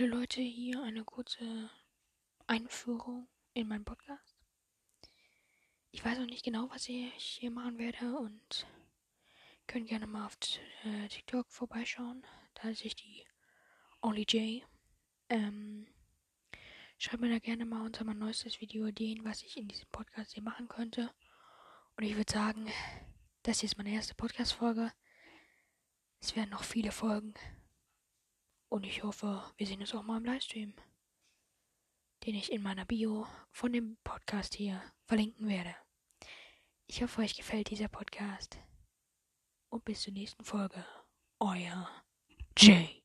Hallo Leute, hier eine kurze Einführung in meinen Podcast. Ich weiß noch nicht genau, was ich hier machen werde und könnt gerne mal auf äh, TikTok vorbeischauen. Da ist ich die Only J. Ähm, schreibt mir da gerne mal unter mein neuestes Video Ideen, was ich in diesem Podcast hier machen könnte. Und ich würde sagen, das hier ist meine erste Podcast-Folge. Es werden noch viele Folgen. Und ich hoffe, wir sehen uns auch mal im Livestream, den ich in meiner Bio von dem Podcast hier verlinken werde. Ich hoffe, euch gefällt dieser Podcast. Und bis zur nächsten Folge. Euer Jay.